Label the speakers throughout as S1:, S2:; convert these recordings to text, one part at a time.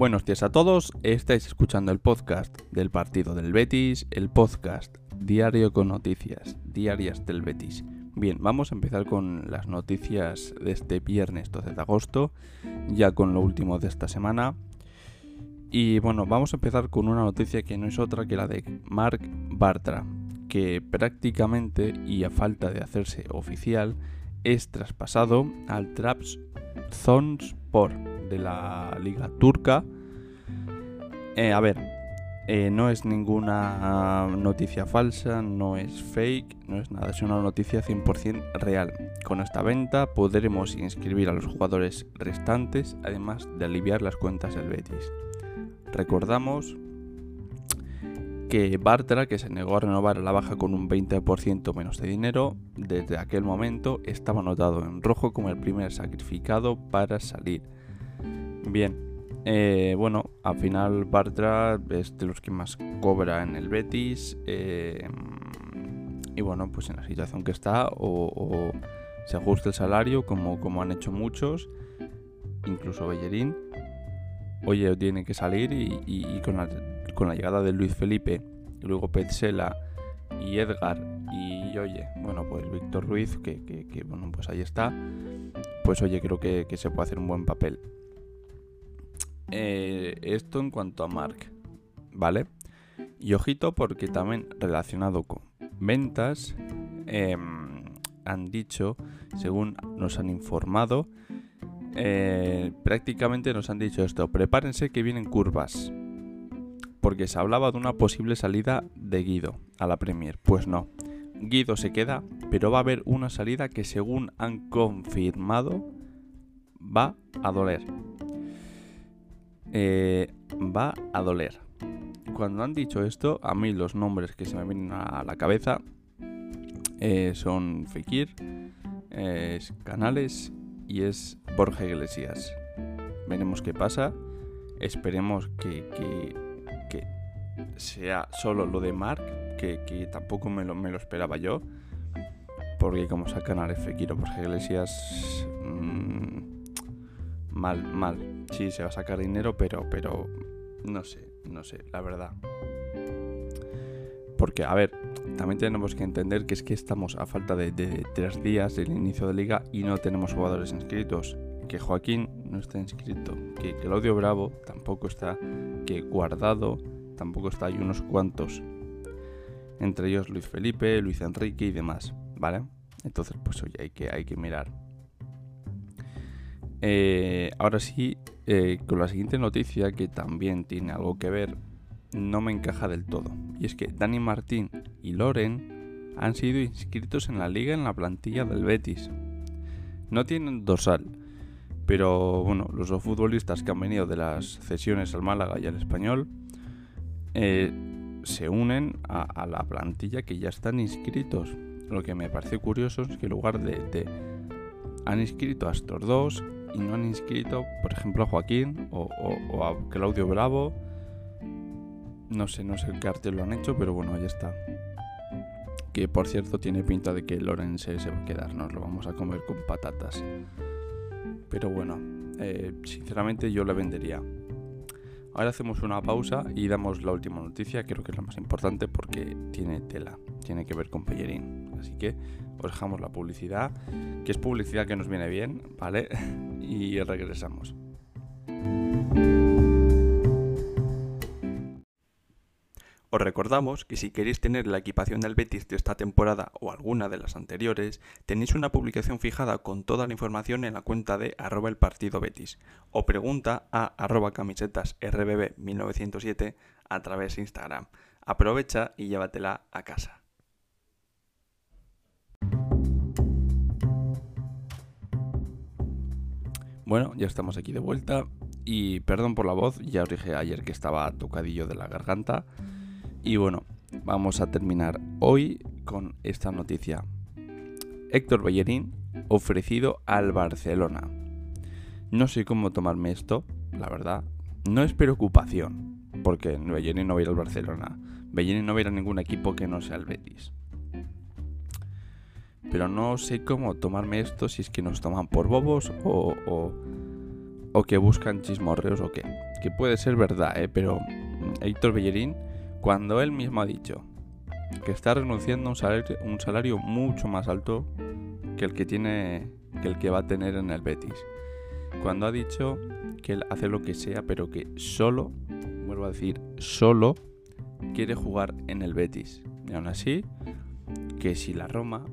S1: Buenos días a todos, estáis escuchando el podcast del partido del Betis, el podcast diario con noticias diarias del Betis. Bien, vamos a empezar con las noticias de este viernes 12 de agosto, ya con lo último de esta semana. Y bueno, vamos a empezar con una noticia que no es otra que la de Mark Bartra, que prácticamente y a falta de hacerse oficial es traspasado al Trabzonspor de la liga turca. Eh, a ver, eh, no es ninguna noticia falsa, no es fake, no es nada, es una noticia 100% real. Con esta venta podremos inscribir a los jugadores restantes, además de aliviar las cuentas del Betis. Recordamos que Bartra, que se negó a renovar a la baja con un 20% menos de dinero, desde aquel momento estaba anotado en rojo como el primer sacrificado para salir. Bien, eh, bueno, al final Bartra es de los que más cobra en el Betis. Eh, y bueno, pues en la situación que está, o, se ajusta el salario, como, como han hecho muchos, incluso Bellerín. Oye, tiene que salir y, con, la, llegada de Luis Felipe, luego Petzela y Edgar, y oye, bueno, pues Víctor Ruiz, que, bueno, pues ahí está. Pues oye, creo que se puede hacer un buen papel. Eh, esto en cuanto a Mark, ¿vale? Y ojito porque también relacionado con ventas, em, han dicho, según nos han informado, eh, prácticamente nos han dicho esto, prepárense que vienen curvas. Porque se hablaba de una posible salida de Guido a la Premier. Pues no. Guido se queda, pero va a haber una salida que según han confirmado va a doler. Eh, va a doler. Cuando han dicho esto, a mí los nombres que se me vienen a la cabeza eh, son Fekir, es Canales y es Borja Iglesias. Veremos qué pasa. Esperemos que, sea solo lo de Mark, que, tampoco me lo, me lo, esperaba yo. Porque como sea Canales, Fekir o Borja Iglesias... Mmm, mal, mal. Sí, se va a sacar dinero, pero, pero no sé, no sé, la verdad. Porque, a ver, también tenemos que entender que es que estamos a falta de, tres días del inicio de liga y no tenemos jugadores inscritos. Que Joaquín no está inscrito, que Claudio Bravo tampoco está, que Guardado tampoco está, hay unos cuantos. Entre ellos Luis Felipe, Luis Enrique y demás, ¿vale? Entonces, pues oye, hay que, hay que mirar. Eh, ahora sí, eh, con la siguiente noticia, que también tiene algo que ver, no me encaja del todo. Y es que Dani Martín y Loren han sido inscritos en la liga en la plantilla del Betis. No tienen dorsal, pero bueno, los dos futbolistas que han venido de las cesiones al Málaga y al Español eh, se unen a, la plantilla que ya están inscritos. Lo que me parece curioso es que en lugar de, de han inscrito a estos dos y no han inscrito, por ejemplo, a Joaquín o, a Claudio Bravo. No sé, no sé qué arte lo han hecho, pero bueno, ahí está. Que por cierto tiene pinta de que Lorense se va a quedar, nos lo vamos a comer con patatas. Pero bueno, eh, sinceramente yo la vendería. Ahora hacemos una pausa y damos la última noticia, creo que es la más importante porque tiene tela, tiene que ver con Pellerín. Así que os dejamos la publicidad, que es publicidad que nos viene bien, ¿vale? y regresamos. Os recordamos que si queréis tener la equipación del Betis de esta temporada o alguna de las anteriores, tenéis una publicación fijada con toda la información en la cuenta de arroba el partido Betis o pregunta a arroba camisetas rbb 1907 a través de Instagram. Aprovecha y llévatela a casa. Bueno, ya estamos aquí de vuelta y perdón por la voz, ya os dije ayer que estaba tocadillo de la garganta. Y bueno, vamos a terminar hoy con esta noticia. Héctor Bellerín ofrecido al Barcelona. No sé cómo tomarme esto, la verdad. No es preocupación, porque Bellerín no va a ir al Barcelona. Bellerín no va a ir a ningún equipo que no sea el Betis. Pero no sé cómo tomarme esto si es que nos toman por bobos o, o, o que buscan chismorreos o qué. que puede ser verdad, ¿eh? pero mm, Héctor Bellerín, cuando él mismo ha dicho que está renunciando a un salario, un salario mucho más alto que el que tiene que el que va a tener en el Betis. Cuando ha dicho que él hace lo que sea, pero que solo, vuelvo a decir, solo quiere jugar en el Betis. Y aún así, que si la Roma,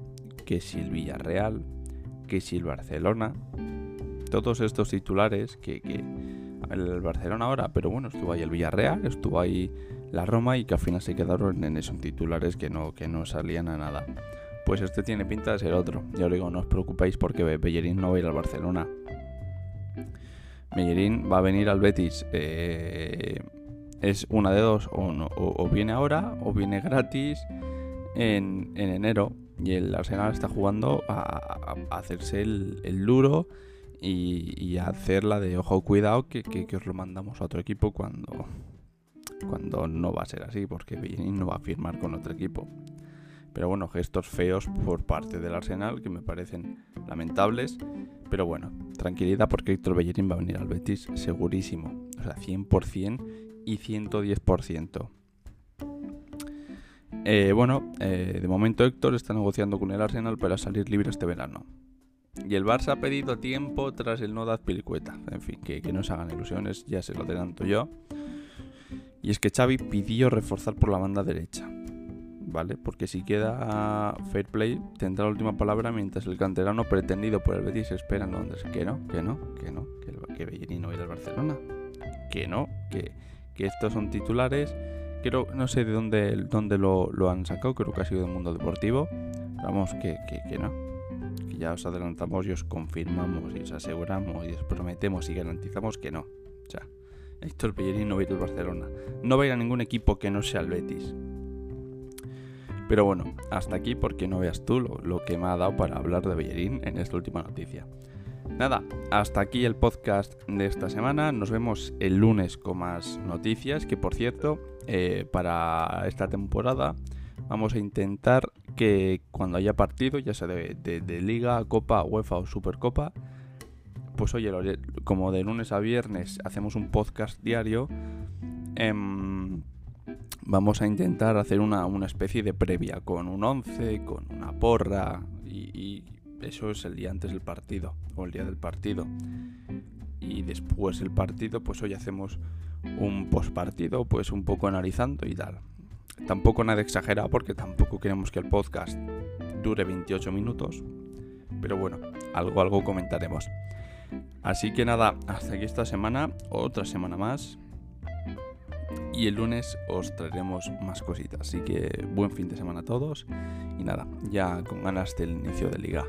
S1: que si el Villarreal, que si el Barcelona, todos estos titulares que, que el Barcelona ahora, pero bueno, estuvo ahí el Villarreal, estuvo ahí la Roma y que al final se quedaron en esos titulares que no, que no salían a nada. Pues este tiene pinta de ser otro. Ya os digo, no os preocupéis porque Bellerín no va a ir al Barcelona. Bellerín va a venir al Betis. Eh, es una de dos, o, viene ahora o viene gratis en, enero. Y el Arsenal está jugando a, hacerse el, duro y, a hacer la de ojo, cuidado, que, que, os lo mandamos a otro equipo cuando, cuando no va a ser así, porque Bellerín no va a firmar con otro equipo. Pero bueno, gestos feos por parte del Arsenal que me parecen lamentables. Pero bueno, tranquilidad porque Héctor Bellerín va a venir al Betis segurísimo. O sea, 100% y 110%. Eh, bueno, eh, de momento Héctor está negociando con el Arsenal para salir libre este verano. Y el Barça ha pedido tiempo tras el no de Pilicueta. En fin, que, que no se hagan ilusiones, ya se lo adelanto yo. Y es que Xavi pidió reforzar por la banda derecha. ¿Vale? Porque si queda fair play, tendrá la última palabra mientras el canterano pretendido por el Betis espera en Londres. Que no, que no, que no, que, que Bellerín no irá al Barcelona. Que no, que, que estos son titulares. Creo, no sé de dónde, dónde lo, han sacado, creo que ha sido del mundo deportivo. Vamos, que, que, no. Que ya os adelantamos y os confirmamos y os aseguramos y os prometemos y garantizamos que no. O sea, Héctor Bellerín no va a ir al Barcelona. No va a ir a ningún equipo que no sea el Betis. Pero bueno, hasta aquí porque no veas tú lo, que me ha dado para hablar de Bellerín en esta última noticia. Nada, hasta aquí el podcast de esta semana. Nos vemos el lunes con más noticias. Que por cierto, eh, para esta temporada vamos a intentar que cuando haya partido, ya sea de, Liga, Copa, UEFA o Supercopa, pues oye, como de lunes a viernes hacemos un podcast diario, em, vamos a intentar hacer una, especie de previa con un 11, con una porra y eso es el día antes del partido o el día del partido. Y después del partido, pues hoy hacemos un postpartido, pues un poco analizando y tal. Tampoco nada exagerado porque tampoco queremos que el podcast dure 28 minutos. Pero bueno, algo, algo comentaremos. Así que nada, hasta aquí esta semana, otra semana más. Y el lunes os traeremos más cositas. Así que buen fin de semana a todos. Y nada, ya con ganas del inicio de liga.